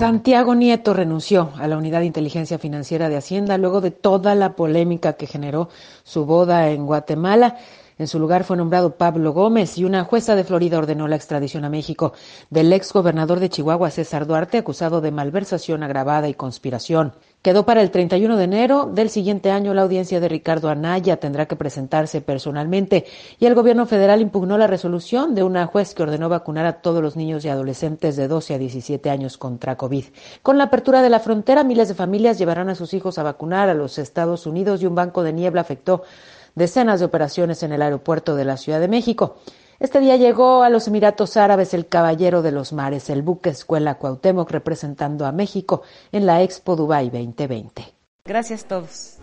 Santiago Nieto renunció a la Unidad de Inteligencia Financiera de Hacienda luego de toda la polémica que generó su boda en Guatemala. En su lugar fue nombrado Pablo Gómez y una jueza de Florida ordenó la extradición a México del ex gobernador de Chihuahua, César Duarte, acusado de malversación agravada y conspiración. Quedó para el 31 de enero del siguiente año la audiencia de Ricardo Anaya. Tendrá que presentarse personalmente y el gobierno federal impugnó la resolución de una juez que ordenó vacunar a todos los niños y adolescentes de 12 a 17 años contra COVID. Con la apertura de la frontera, miles de familias llevarán a sus hijos a vacunar a los Estados Unidos y un banco de niebla afectó decenas de operaciones en el aeropuerto de la Ciudad de México. Este día llegó a los Emiratos Árabes el Caballero de los Mares, el buque Escuela Cuauhtémoc representando a México en la Expo Dubai 2020. Gracias a todos.